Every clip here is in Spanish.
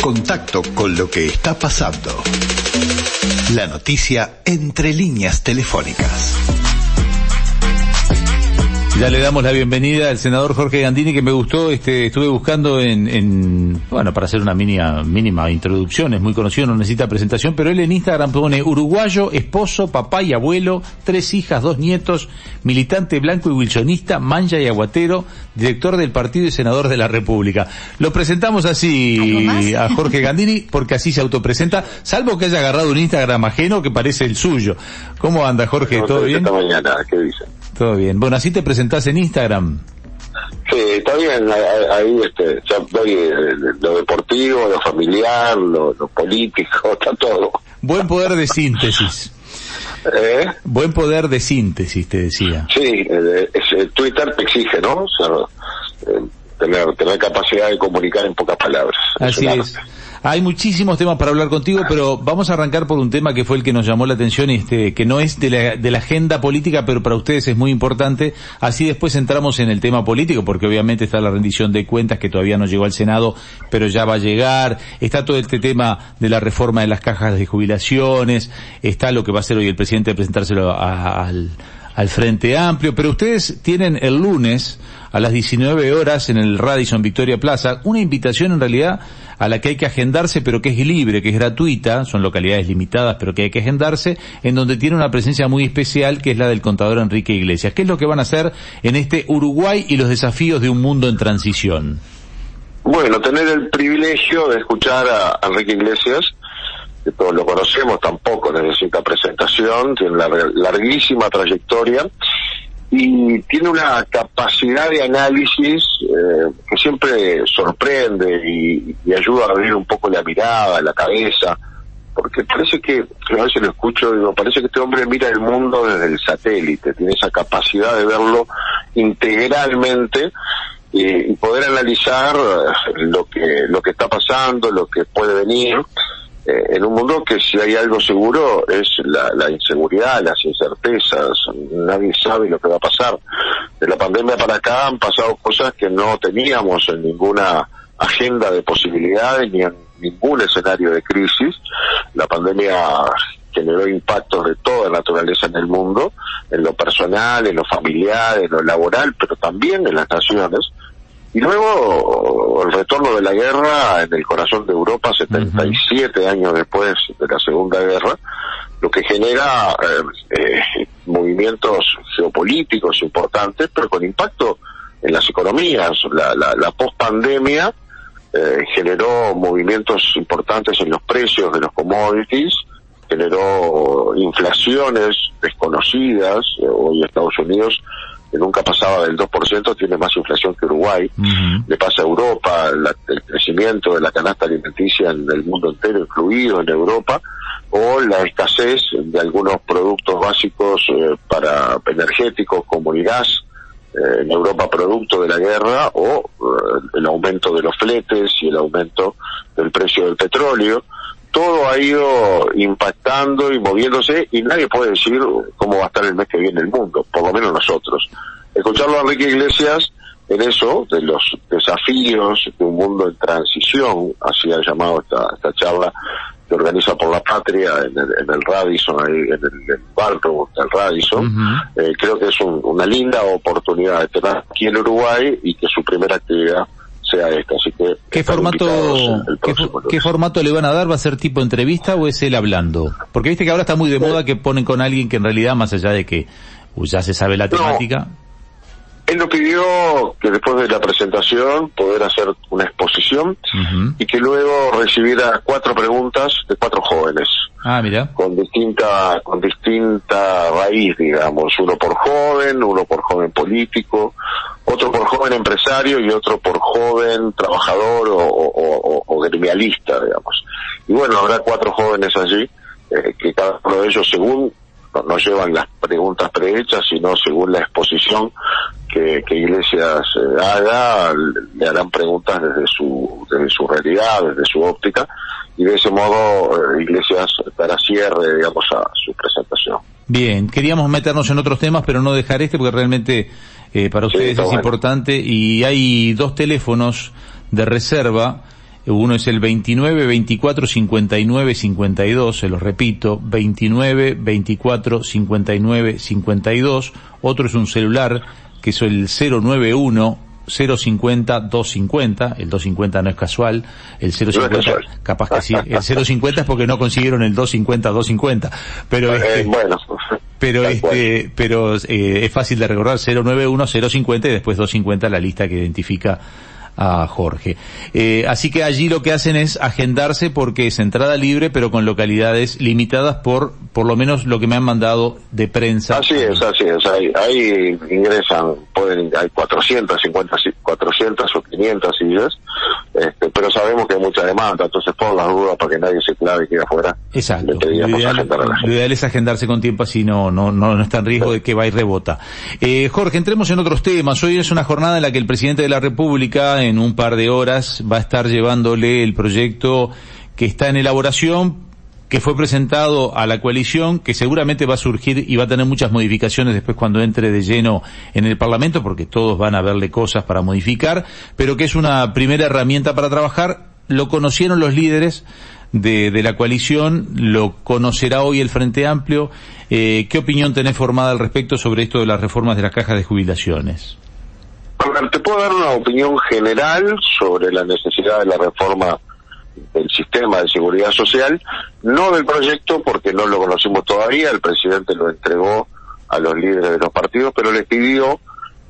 Contacto con lo que está pasando. La noticia entre líneas telefónicas. Ya le damos la bienvenida al senador Jorge Gandini, que me gustó, este, estuve buscando en, en bueno, para hacer una mínima, mínima introducción, es muy conocido, no necesita presentación, pero él en Instagram pone uruguayo, esposo, papá y abuelo, tres hijas, dos nietos, militante blanco y wilsonista, mancha y aguatero, director del partido y senador de la República. Lo presentamos así a Jorge Gandini, porque así se autopresenta, salvo que haya agarrado un Instagram ajeno que parece el suyo. ¿Cómo anda Jorge? ¿Todo bien? Esta mañana, ¿qué dice? Todo bien. Bueno, así te presentás en Instagram. Sí, está bien, ahí este, ya doy eh, lo deportivo, lo familiar, lo, lo político, está todo. Buen poder de síntesis. ¿Eh? Buen poder de síntesis, te decía. Sí, eh, Twitter te exige, ¿no? O sea, tener, tener capacidad de comunicar en pocas palabras. Así es. Hay muchísimos temas para hablar contigo, pero vamos a arrancar por un tema que fue el que nos llamó la atención, este, que no es de la, de la agenda política, pero para ustedes es muy importante. Así después entramos en el tema político, porque obviamente está la rendición de cuentas que todavía no llegó al Senado, pero ya va a llegar. Está todo este tema de la reforma de las cajas de jubilaciones. Está lo que va a hacer hoy el presidente de presentárselo a- al, al Frente Amplio, pero ustedes tienen el lunes a las 19 horas en el Radisson Victoria Plaza una invitación en realidad a la que hay que agendarse pero que es libre, que es gratuita, son localidades limitadas pero que hay que agendarse, en donde tiene una presencia muy especial que es la del contador Enrique Iglesias. ¿Qué es lo que van a hacer en este Uruguay y los desafíos de un mundo en transición? Bueno, tener el privilegio de escuchar a Enrique Iglesias, que todos lo conocemos, tampoco necesita presentación, tiene una larguísima trayectoria y tiene una capacidad de análisis eh, que siempre sorprende y, ayuda a abrir un poco la mirada, la cabeza, porque parece que, a veces lo escucho, digo, parece que este hombre mira el mundo desde el satélite, tiene esa capacidad de verlo integralmente y poder analizar eh, lo que lo que está pasando, lo que puede venir eh, en un mundo que si hay algo seguro es la, la inseguridad, las incertezas, nadie sabe lo que va a pasar. De la pandemia para acá han pasado cosas que no teníamos en ninguna agenda de posibilidades ni en ningún escenario de crisis. La pandemia generó impactos de toda naturaleza en el mundo, en lo personal, en lo familiar, en lo laboral, pero también en las naciones. Y luego el retorno de la guerra en el corazón de Europa, 77 años después de la Segunda Guerra, lo que genera eh, eh, movimientos geopolíticos importantes, pero con impacto en las economías. La, la, la post-pandemia eh, generó movimientos importantes en los precios de los commodities, generó inflaciones desconocidas. Hoy Estados Unidos, que nunca pasaba del 2%, tiene más inflación que Uruguay. Le pasa a Europa la- el crecimiento de la canasta alimenticia en el mundo entero, incluido en Europa, o la escasez de algunos productos básicos eh, para energéticos como el gas eh, en Europa producto de la guerra o eh, el aumento de los fletes y el aumento del precio del petróleo. Todo ha ido impactando y moviéndose y nadie puede decir cómo va a estar el mes que viene el mundo, por lo menos nosotros. Escucharlo a Enrique Iglesias en eso, de los desafíos de un mundo en transición, así ha llamado esta, esta charla que organiza por la patria en el, en el Radisson, ahí en el, el barrio del Radisson, eh, creo que es un- una linda oportunidad de tener aquí en Uruguay y que su primera actividad sea esta. Así que ¿Qué formato, qué, formato le van a dar? ¿Va a ser tipo entrevista o es él hablando? Porque viste que ahora está muy de moda que ponen con alguien que en realidad, más allá de que ya se sabe la temática, Él nos pidió que después de la presentación poder hacer una exposición y que luego recibiera cuatro preguntas de cuatro jóvenes Ah, mira. con distinta con distinta raíz, digamos, uno por joven, uno por joven político, otro por joven empresario y otro por joven trabajador o, o- o- o gremialista, digamos. Y bueno, habrá cuatro jóvenes allí eh, que cada uno de ellos, según no, no llevan las preguntas prehechas, sino según la exposición que, que Iglesias eh, haga, le harán preguntas desde su, desde su realidad, desde su óptica, y de ese modo eh, Iglesias dará cierre, digamos, a su presentación. Bien, queríamos meternos en otros temas, pero no dejar este porque realmente Eh, para ustedes es importante y hay dos teléfonos de reserva. Uno es el 29 24 59 52, se lo repito, 29 24 59 52. Otro es un celular que es el 091 050 250, el 250 no es casual, el 050 capaz que sí, el 050 es porque no consiguieron el 250 250, pero Eh, este, bueno, pero tal cual. este, pero eh, es fácil de recordar 091 050 y después 250 la lista que identifica a Jorge. Eh, así que allí lo que hacen es agendarse porque es entrada libre pero con localidades limitadas por por lo menos lo que me han mandado de prensa. Así es, así es. Ahí, ingresan, pueden, hay 450, si- 400 o 500 sillas, este, pero sabemos que hay mucha demanda, entonces por las dudas, para que nadie se clave y quede afuera, Exacto. Lo ideal es agendarse con tiempo así no, no, no, no está en riesgo de que va y rebota. Eh, Jorge, entremos en otros temas. Hoy es una jornada en la que el presidente de la República en un par de horas va a estar llevándole el proyecto que está en elaboración que fue presentado a la coalición, que seguramente va a surgir y va a tener muchas modificaciones después cuando entre de lleno en el Parlamento, porque todos van a verle cosas para modificar, pero que es una primera herramienta para trabajar. Lo conocieron los líderes de, de la coalición, lo conocerá hoy el Frente Amplio. Eh, ¿Qué opinión tenés formada al respecto sobre esto de las reformas de las cajas de jubilaciones? A ver, te puedo dar una opinión general sobre la necesidad de la reforma del sistema de seguridad social, no del proyecto porque no lo conocimos todavía, el presidente lo entregó a los líderes de los partidos, pero les pidió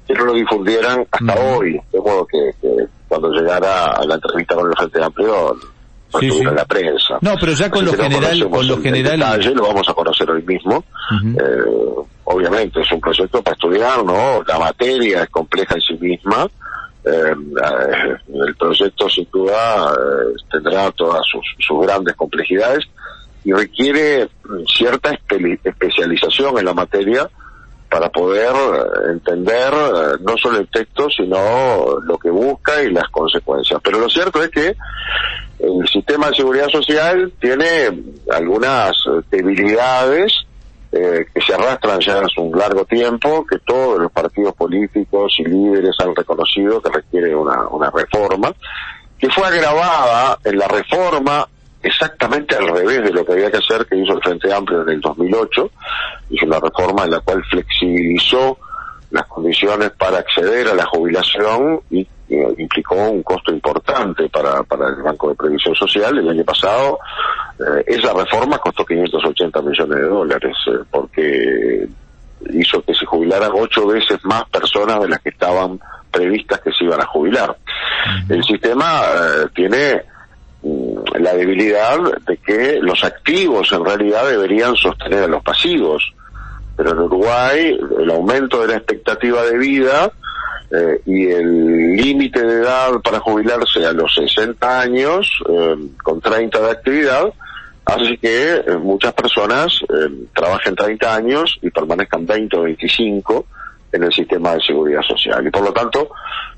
que no lo difundieran hasta hoy, de modo que, que cuando llegara a la entrevista con el Frente Amplio no Sí, la prensa. No, pero ya con Así lo no general, conocemos con lo el- el general, detalle, lo vamos a conocer hoy mismo. Eh, obviamente es un proyecto para estudiar, ¿no? La materia es compleja en sí misma. Eh, el proyecto sin duda eh, tendrá todas sus, sus grandes complejidades y requiere mm, cierta espe- especialización en la materia para poder eh, entender eh, no solo el texto, sino lo que busca y las consecuencias. Pero lo cierto es que el sistema de seguridad social tiene algunas debilidades eh, que se arrastran ya hace un largo tiempo, que todos los partidos políticos y líderes han reconocido que requiere una, una reforma, que fue agravada en la reforma exactamente al revés de lo que había que hacer que hizo el Frente Amplio en el 2008, hizo una reforma en la cual flexibilizó las condiciones para acceder a la jubilación y eh, implicó un costo importante para, para el Banco de Previsión Social. El año pasado eh, esa reforma costó 580 millones de dólares eh, porque hizo que se jubilaran ocho veces más personas de las que estaban previstas que se iban a jubilar. El sistema eh, tiene mm, la debilidad de que los activos en realidad deberían sostener a los pasivos pero en Uruguay el aumento de la expectativa de vida eh, y el límite de edad para jubilarse a los 60 años eh, con 30 de actividad hace que eh, muchas personas eh, trabajen 30 años y permanezcan 20 o 25 en el sistema de seguridad social. Y por lo tanto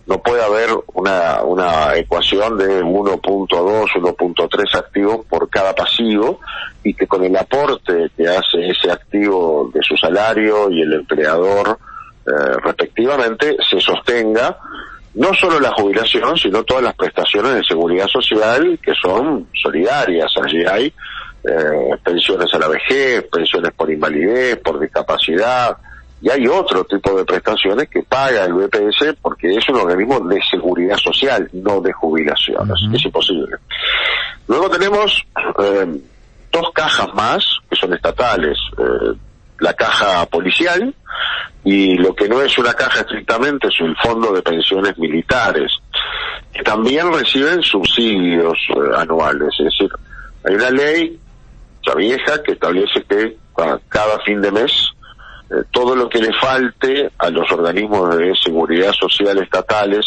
no puede haber una, una ecuación de 1.2, 1.3 activos por cada pasivo y que con el aporte que hace ese activo de su salario y el empleador respectivamente se sostenga no solo la jubilación, sino todas las prestaciones de seguridad social que son solidarias. Allí hay eh, pensiones a la vejez, pensiones por invalidez, por discapacidad, y hay otro tipo de prestaciones que paga el BPS porque es un organismo de seguridad social, no de jubilaciones. Ujú. Es imposible. Luego tenemos eh, dos cajas más que son estatales. eh, la caja policial y lo que no es una caja estrictamente es el fondo de pensiones militares, que también reciben subsidios eh, anuales. Es decir, hay una ley ya vieja que establece que a cada fin de mes eh, todo lo que le falte a los organismos de seguridad social estatales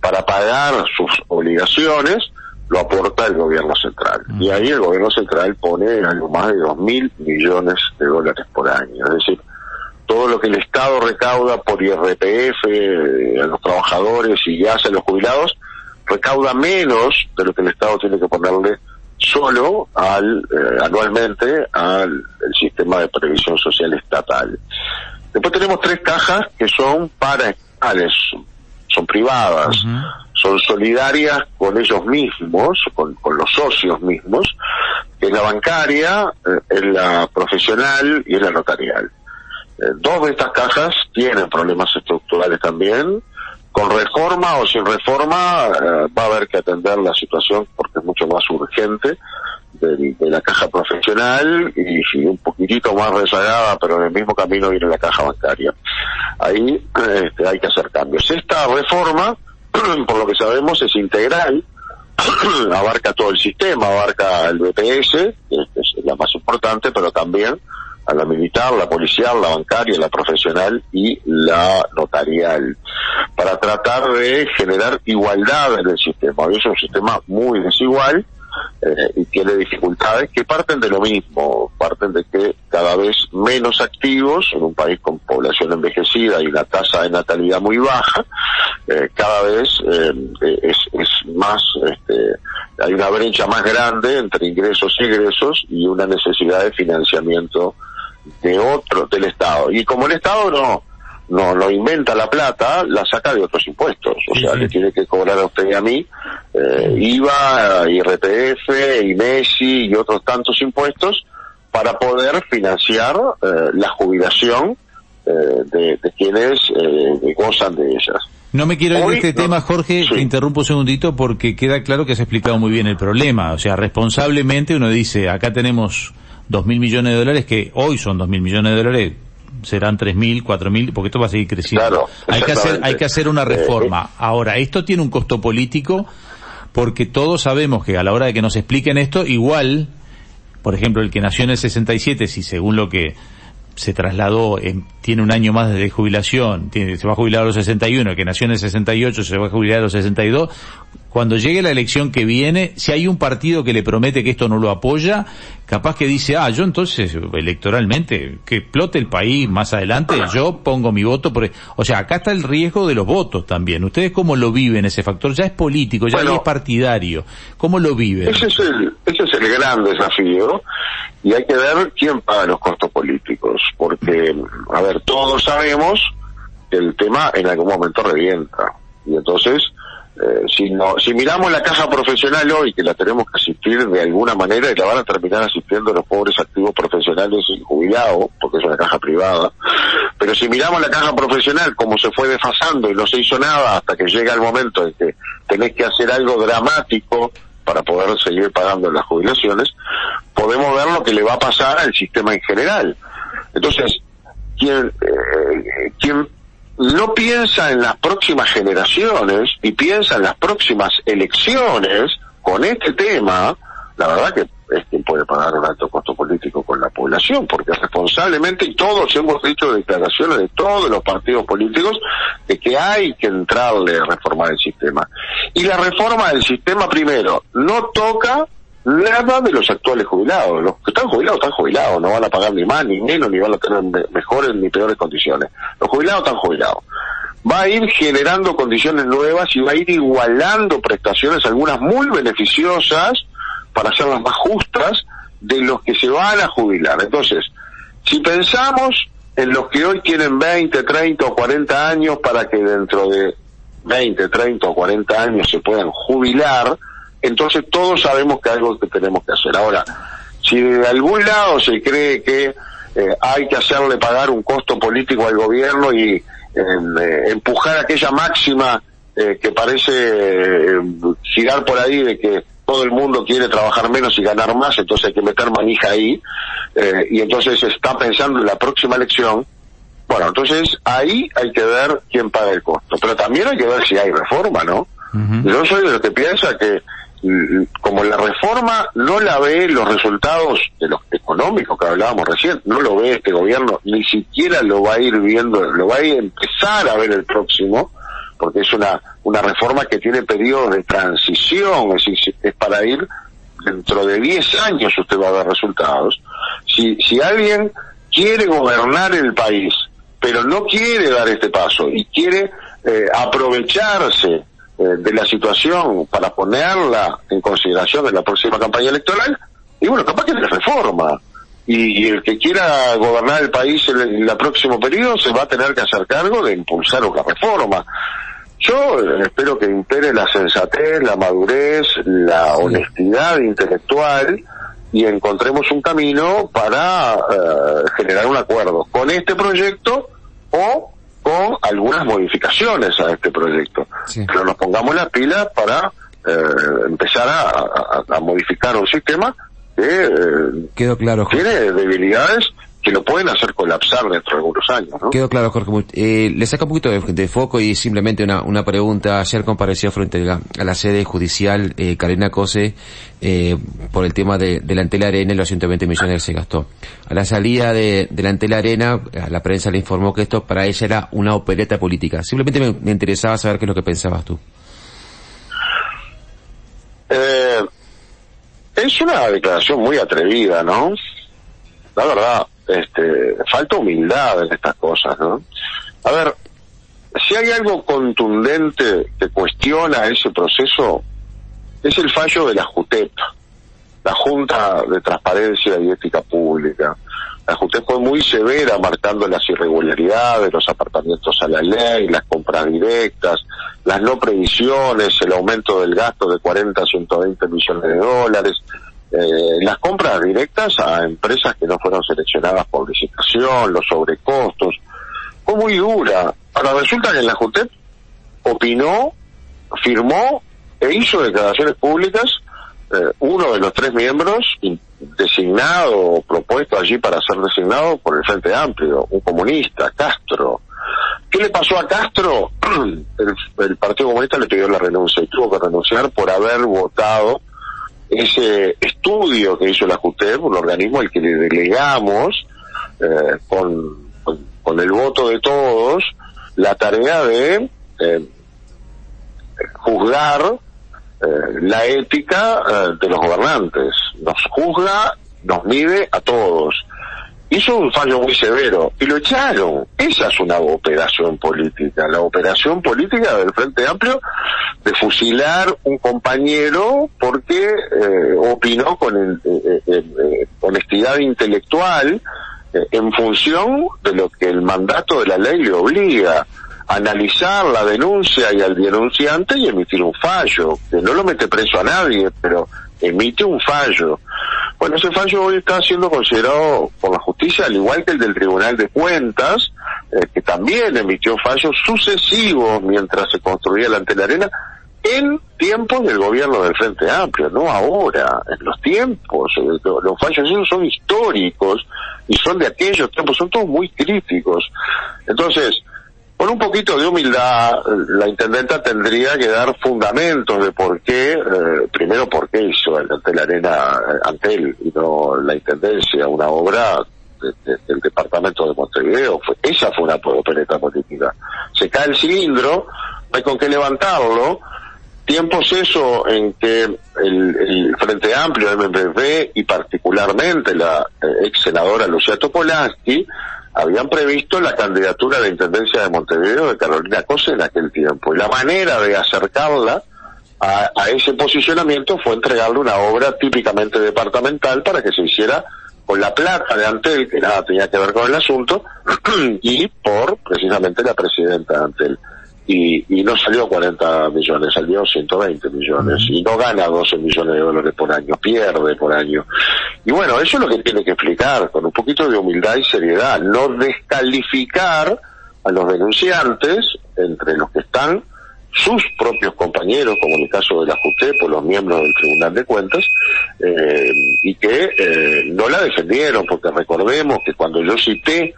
para pagar sus obligaciones lo aporta el gobierno central. Y ahí el gobierno central pone algo más de dos mil millones de dólares por año. Es decir, todo lo que el Estado recauda por IRPF eh, a los trabajadores y hace a los jubilados, recauda menos de lo que el Estado tiene que ponerle solo al eh, anualmente al el sistema de previsión social estatal. Después tenemos tres cajas que son para estatales, son privadas, son solidarias con ellos mismos, con, los socios mismos, que la bancaria, eh, es la profesional y es la notarial. Eh, dos de estas cajas tienen problemas estructurales también. Con reforma o sin reforma eh, va a haber que atender la situación porque es mucho más urgente de, la caja profesional y, un poquitito más rezagada, pero en el mismo camino viene la caja bancaria. Ahí este, hay que hacer cambios. Esta reforma, por lo que sabemos, es integral, abarca todo el sistema, abarca el BPS, que es la más importante, pero también a la militar, la policial, la bancaria, la profesional y la notarial, para tratar de generar igualdad en el sistema. Hoy es un sistema muy desigual eh, y tiene dificultades que parten de lo mismo, parten de que cada vez menos activos en un país con población envejecida y una tasa de natalidad muy baja, eh, cada vez eh, es, es, más, este, hay una brecha más grande entre ingresos y egresos y una necesidad de financiamiento de otro, del Estado. Y como el Estado no, no, no inventa la plata, la saca de otros impuestos. O sea, le tiene que cobrar a usted y a mí eh, IVA, IRPF, IMESI y otros tantos impuestos para poder financiar eh, la jubilación eh, de, quienes eh, gozan de ellas. No me quiero ir de este tema, Jorge, te interrumpo un segundito porque queda claro que se ha explicado muy bien el problema. O sea, responsablemente uno dice, acá tenemos dos mil millones de dólares, que hoy son dos mil millones de dólares, serán tres mil, cuatro mil, porque esto va a seguir creciendo. hay que hacer, hay que hacer una eh, reforma. Eh. Ahora, esto tiene un costo político, porque todos sabemos que a la hora de que nos expliquen esto, igual, por ejemplo, el que nació en el 67, si según lo que se trasladó, tiene un año más de jubilación, tiene, se va a jubilar a los 61, el que nació en el 68 se va a jubilar a los 62, cuando llegue la elección que viene, si hay un partido que le promete que esto no lo apoya, capaz que dice, ah, yo entonces electoralmente, que explote el país más adelante, yo pongo mi voto por... E-". O sea, acá está el riesgo de los votos también. ¿Ustedes cómo lo viven ese factor? Ya es político, ya es partidario. ¿Cómo lo viven? Ese es, el, ese es el gran desafío y hay que ver quién paga los costos políticos, porque, a ver, todos sabemos que el tema en algún momento revienta. Y entonces, eh, si, no, si miramos la caja profesional hoy, que la tenemos que asistir de alguna manera y la van a terminar asistiendo los pobres activos profesionales y jubilados, porque es una caja privada, pero si miramos la caja profesional como se fue desfasando y no se hizo nada hasta que llega el momento en que tenés que hacer algo dramático para poder seguir pagando las jubilaciones, podemos ver lo que le va a pasar al sistema en general. Entonces, quien, eh, quien no piensa en las próximas generaciones y piensa en las próximas elecciones con este tema, la verdad que es quien puede pagar un alto costo político con la población, porque responsablemente, y todos hemos dicho declaraciones de todos los partidos políticos, de que hay que entrarle a reformar el sistema. Y la reforma del sistema, primero, no toca nada de los actuales jubilados. Los que están jubilados están jubilados, no van a pagar ni más ni menos, ni van a tener mejores ni peores condiciones. Los jubilados están jubilados. Va a ir generando condiciones nuevas y va a ir igualando prestaciones, algunas muy beneficiosas, para hacerlas más justas, de los que se van a jubilar. Entonces, si pensamos en los que hoy tienen 20, 30 o 40 años para que dentro de 20, 30 o 40 años se puedan jubilar, entonces todos sabemos que algo que tenemos que hacer. Ahora, si de algún lado se cree que eh, hay que hacerle pagar un costo político al gobierno y em, eh, empujar aquella máxima eh, que parece girar por ahí de que todo el mundo quiere trabajar menos y ganar más, entonces hay que meter manija ahí, y entonces está pensando en la próxima elección, bueno, entonces ahí hay que ver quién paga el costo, pero también hay que ver si hay reforma, ¿no? Yo soy de los que piensa que como la reforma no la ve los resultados de los económicos que hablábamos recién, no lo ve este gobierno, ni siquiera lo va a ir viendo, lo va a ir empezar a ver el próximo, porque es una, una reforma que tiene periodos de transición, es decir, es para ir dentro de 10 años usted va a ver resultados. Si, si alguien quiere gobernar el país, pero no quiere dar este paso y quiere eh, aprovecharse de la situación para ponerla en consideración en la próxima campaña electoral, y bueno, capaz que se reforma. y, el que quiera gobernar el país en el, próximo periodo se va a tener que hacer cargo de impulsar una reforma. Yo espero que impere la sensatez, la madurez, la honestidad intelectual y encontremos un camino para eh, generar un acuerdo con este proyecto o algunas modificaciones a este proyecto. Pero nos pongamos las pilas para eh, empezar a, modificar un sistema que eh, Quedó claro, tiene debilidades que lo pueden hacer colapsar dentro de algunos años. ¿no? Quedó claro, Jorge. Eh, le saca un poquito de, foco y simplemente una, una pregunta. Ayer compareció frente a la, sede judicial eh, Karina Cose eh, por el tema de, de la Arena y los 120 millones que se gastó. A la salida de, de la Arena, la prensa le informó que esto para ella era una opereta política. Simplemente me, interesaba saber qué es lo que pensabas tú. Eh, es una declaración muy atrevida, ¿no? La verdad este, falta humildad en estas cosas, ¿no? A ver, si hay algo contundente que cuestiona ese proceso, es el fallo de la JUTEP, la Junta de Transparencia y Ética Pública. La JUTEP fue muy severa marcando las irregularidades, los apartamientos a la ley, las compras directas, las no previsiones, el aumento del gasto de 40 a 120 millones de dólares, eh, las compras directas a empresas que no fueron seleccionadas por licitación, los sobrecostos, fue muy dura. Ahora resulta que en la JUTEP opinó, firmó e hizo declaraciones públicas eh, uno de los tres miembros designado propuesto allí para ser designado por el Frente Amplio, un comunista, Castro. ¿Qué le pasó a Castro? el Partido Comunista le pidió la renuncia y tuvo que renunciar por haber votado ese estudio que hizo la JUTEP, un organismo al que le delegamos eh, con, con, el voto de todos la tarea de eh, juzgar eh, la ética de los gobernantes. Nos juzga, nos mide a todos hizo un fallo muy severo y lo echaron. Esa es una operación política, la operación política del Frente Amplio de fusilar un compañero porque eh, opinó con eh, eh, honestidad intelectual en función de lo que el mandato de la ley le obliga analizar la denuncia y al denunciante y emitir un fallo, que no lo mete preso a nadie, pero emite un fallo. Bueno, ese fallo hoy está siendo considerado por la justicia, al igual que el del Tribunal de Cuentas, eh, que también emitió fallos sucesivos mientras se construía la Arena, en tiempos del gobierno del Frente Amplio, no ahora, en los tiempos. Eh, los fallos esos son históricos y son de aquellos tiempos, son todos muy críticos. Entonces, con un poquito de humildad, la intendenta tendría que dar fundamentos de por qué, eh, primero por qué hizo el la Arena eh, ante él y no la intendencia, una obra del departamento de Montevideo. esa fue una opereta política. Se cae el cilindro, hay con qué levantarlo. Tiempos eso en que el, Frente Amplio, MPP y particularmente la eh, ex senadora Lucía Topolansky habían previsto la candidatura de Intendencia de Montevideo de Carolina Cosa en aquel tiempo. Y la manera de acercarla a, ese posicionamiento fue entregarle una obra típicamente departamental para que se hiciera con la plata de Antel, que nada tenía que ver con el asunto, y por precisamente la presidenta de Antel y, y no salió 40 millones, salió 120 millones y no gana 12 millones de dólares por año, pierde por año. Y bueno, eso es lo que tiene que explicar, con un poquito de humildad y seriedad, no descalificar a los denunciantes, entre los que están sus propios compañeros, como en el caso de la o los miembros del Tribunal de Cuentas, eh, y que eh, no la defendieron, porque recordemos que cuando yo cité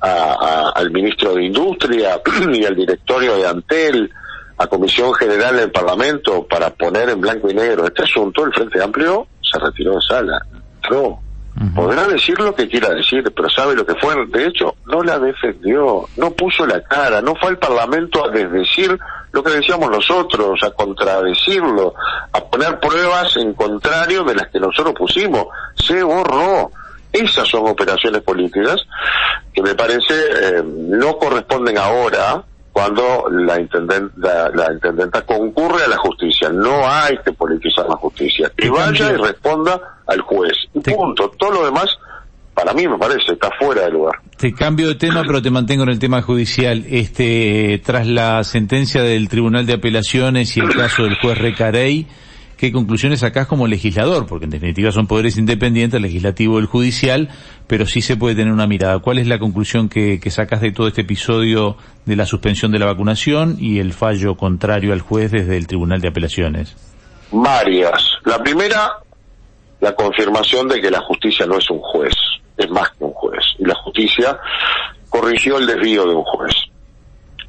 al ministro de Industria y al directorio de Antel, a Comisión General del Parlamento para poner en blanco y negro este asunto, el Frente Amplio se retiró de sala. No. Podrá decir lo que quiera decir, pero sabe lo que fue. De hecho, no la defendió, no puso la cara, no fue al Parlamento a desdecir lo que decíamos nosotros, a contradecirlo, a poner pruebas en contrario de las que nosotros pusimos. Se borró. Esas son operaciones políticas que me parece eh, no corresponden ahora cuando la, intendenta, la, intendenta concurre a la justicia. No hay que politizar la justicia. Que vaya y responda al juez. Y punto. Todo lo demás para mí me parece, está fuera de lugar. Te cambio de tema, pero te mantengo en el tema judicial. Este, tras la sentencia del Tribunal de Apelaciones y el caso del juez Recarey, ¿qué conclusiones sacás como legislador? Porque en definitiva son poderes independientes, el legislativo el judicial, pero sí se puede tener una mirada. ¿Cuál es la conclusión que, que sacas de todo este episodio de la suspensión de la vacunación y el fallo contrario al juez desde el Tribunal de Apelaciones? Varias. La primera, la confirmación de que la justicia no es un juez es más que un juez. Y la justicia corrigió el desvío de un juez.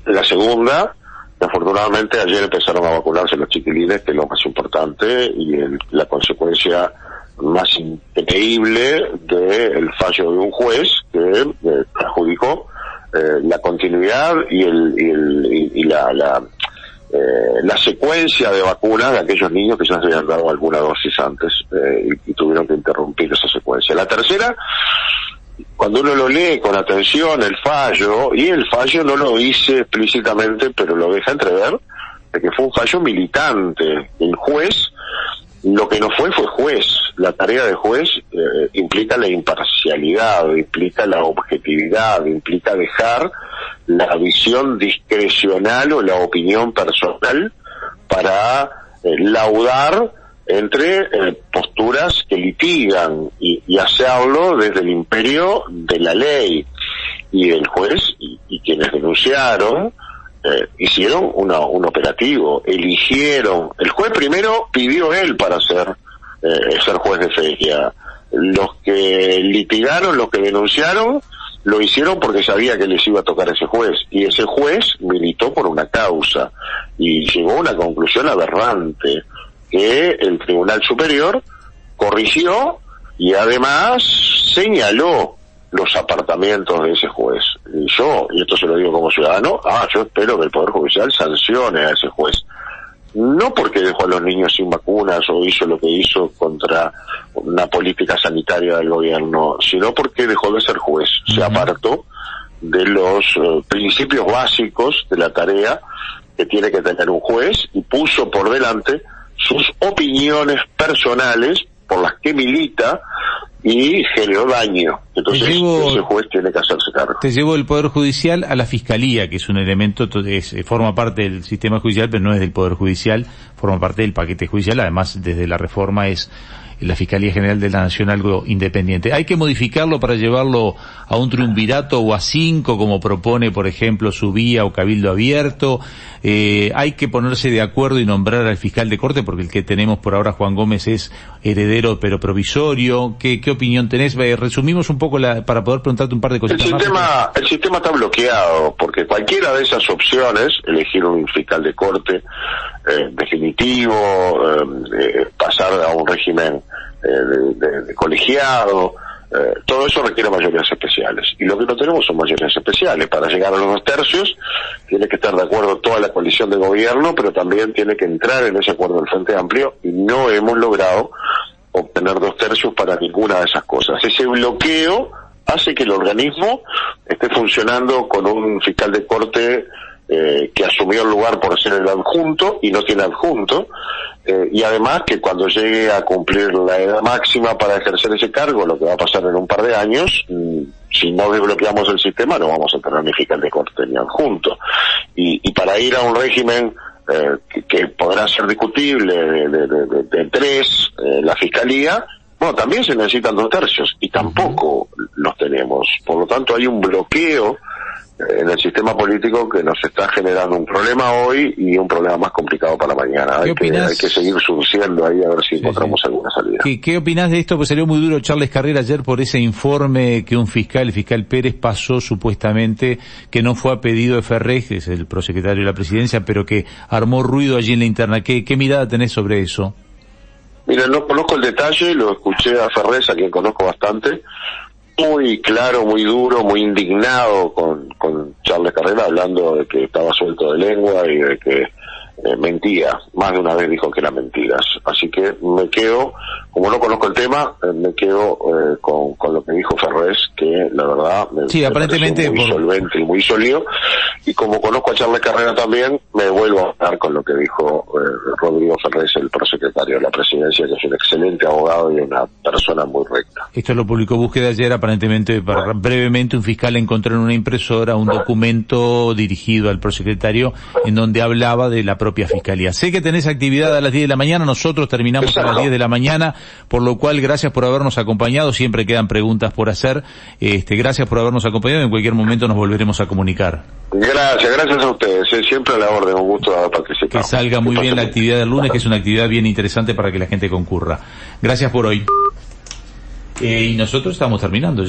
La segunda, afortunadamente ayer empezaron a vacunarse los chiquilines, que es lo más importante, y la consecuencia más increíble del fallo de un juez que eh, adjudicó eh, la continuidad y, el, y, la, la, eh, la secuencia de vacunas de aquellos niños que ya se habían dado alguna dosis antes y, y, tuvieron que interrumpir esa secuencia. La tercera cuando uno lo lee con atención el fallo, y el fallo no lo dice explícitamente, pero lo deja entrever, de que fue un fallo militante. El juez, lo que no fue fue juez. La tarea de juez eh, implica la imparcialidad, implica la objetividad, implica dejar la visión discrecional o la opinión personal para eh, laudar entre eh, posturas que litigan y, hacerlo desde el imperio de la ley. Y el juez y, quienes denunciaron eh, hicieron una, un operativo, eligieron. El juez primero pidió él para ser, eh, ser juez de feria. Los que litigaron, los que denunciaron, lo hicieron porque sabía que les iba a tocar ese juez. Y ese juez militó por una causa y llegó a una conclusión aberrante que el Tribunal Superior corrigió y además señaló los apartamientos de ese juez. Y yo, y esto se lo digo como ciudadano, ah, yo espero que el Poder Judicial sancione a ese juez. No porque dejó a los niños sin vacunas o hizo lo que hizo contra una política sanitaria del gobierno, sino porque dejó de ser juez. Se apartó de los eh, principios básicos de la tarea que tiene que tener un juez y puso por delante sus opiniones personales por las que milita y generó daño. Entonces ese juez tiene que hacerse cargo. Te llevo el Poder Judicial a la Fiscalía, que es un elemento, es, forma parte del sistema judicial, pero no es del Poder Judicial, forma parte del paquete judicial, además desde la reforma es la Fiscalía General de la Nación algo independiente. ¿Hay que modificarlo para llevarlo a un triunvirato o a cinco, como propone, por ejemplo, Subía o Cabildo Abierto? Eh, ¿Hay que ponerse de acuerdo y nombrar al fiscal de corte? Porque el que tenemos por ahora, Juan Gómez, es heredero pero provisorio. ¿Qué, qué opinión tenés? Eh, resumimos un poco la, para poder preguntarte un par de cosas el sistema, El sistema está bloqueado, porque cualquiera de esas opciones, elegir un fiscal de corte eh, definitivo, eh, pasar a un régimen eh, de, colegiado, eh, todo eso requiere mayorías especiales. Y lo que no tenemos son mayorías especiales. Para llegar a los dos tercios tiene que estar de acuerdo toda la coalición de gobierno, pero también tiene que entrar en ese acuerdo del Frente Amplio y no hemos logrado obtener dos tercios para ninguna de esas cosas. Ese bloqueo hace que el organismo esté funcionando con un fiscal de corte eh, que asumió el lugar por ser el adjunto y no tiene adjunto, eh, y además que cuando llegue a cumplir la edad máxima para ejercer ese cargo, lo que va a pasar en un par de años, mm, si no desbloqueamos el sistema no vamos a tener ni fiscal de corte ni adjunto. Y, y para ir a un régimen eh, que, podrá ser discutible de, tres, la fiscalía, bueno, también se necesitan dos tercios y tampoco los tenemos. Por lo tanto, hay un bloqueo en el sistema político que nos está generando un problema hoy y un problema más complicado para mañana. Hay que, hay que, seguir surciendo ahí a ver si encontramos alguna salida. ¿Qué, ¿Qué opinás de esto? Pues salió muy duro Charles Carrera ayer por ese informe que un fiscal, el fiscal Pérez, pasó supuestamente, que no fue a pedido de Ferrez, que es el prosecretario de la presidencia, pero que armó ruido allí en la interna. ¿Qué, qué mirada tenés sobre eso? Mira, no conozco el detalle, lo escuché a Ferrez, a quien conozco bastante, muy claro, muy duro, muy indignado con, con Charles Carrera, hablando de que estaba suelto de lengua y de que eh, mentía. Más de una vez dijo que eran mentiras. Así que me quedo como no conozco el tema, eh, me quedo eh, con, con, lo que dijo Ferrés, que la verdad me, sí, aparentemente muy solvente y muy sólido. Y como conozco a Charles Carrera también, me vuelvo a hablar con lo que dijo eh, Rodrigo Ferrés, el prosecretario de la presidencia, que es un excelente abogado y una persona muy recta. Esto lo publicó Búsqueda ayer, aparentemente, para, brevemente, un fiscal encontró en una impresora un documento dirigido al prosecretario en donde hablaba de la propia fiscalía. Sé que tenés actividad a las 10 de la mañana, nosotros terminamos a las 10 de la mañana, por lo cual gracias por habernos acompañado, siempre quedan preguntas por hacer, este, gracias por habernos acompañado, en cualquier momento nos volveremos a comunicar. Gracias, gracias a ustedes, eh, siempre a la orden, un gusto participar. Que salga muy bien la actividad del lunes, que es una actividad bien interesante para que la gente concurra. Gracias por hoy. Eh, y nosotros estamos terminando.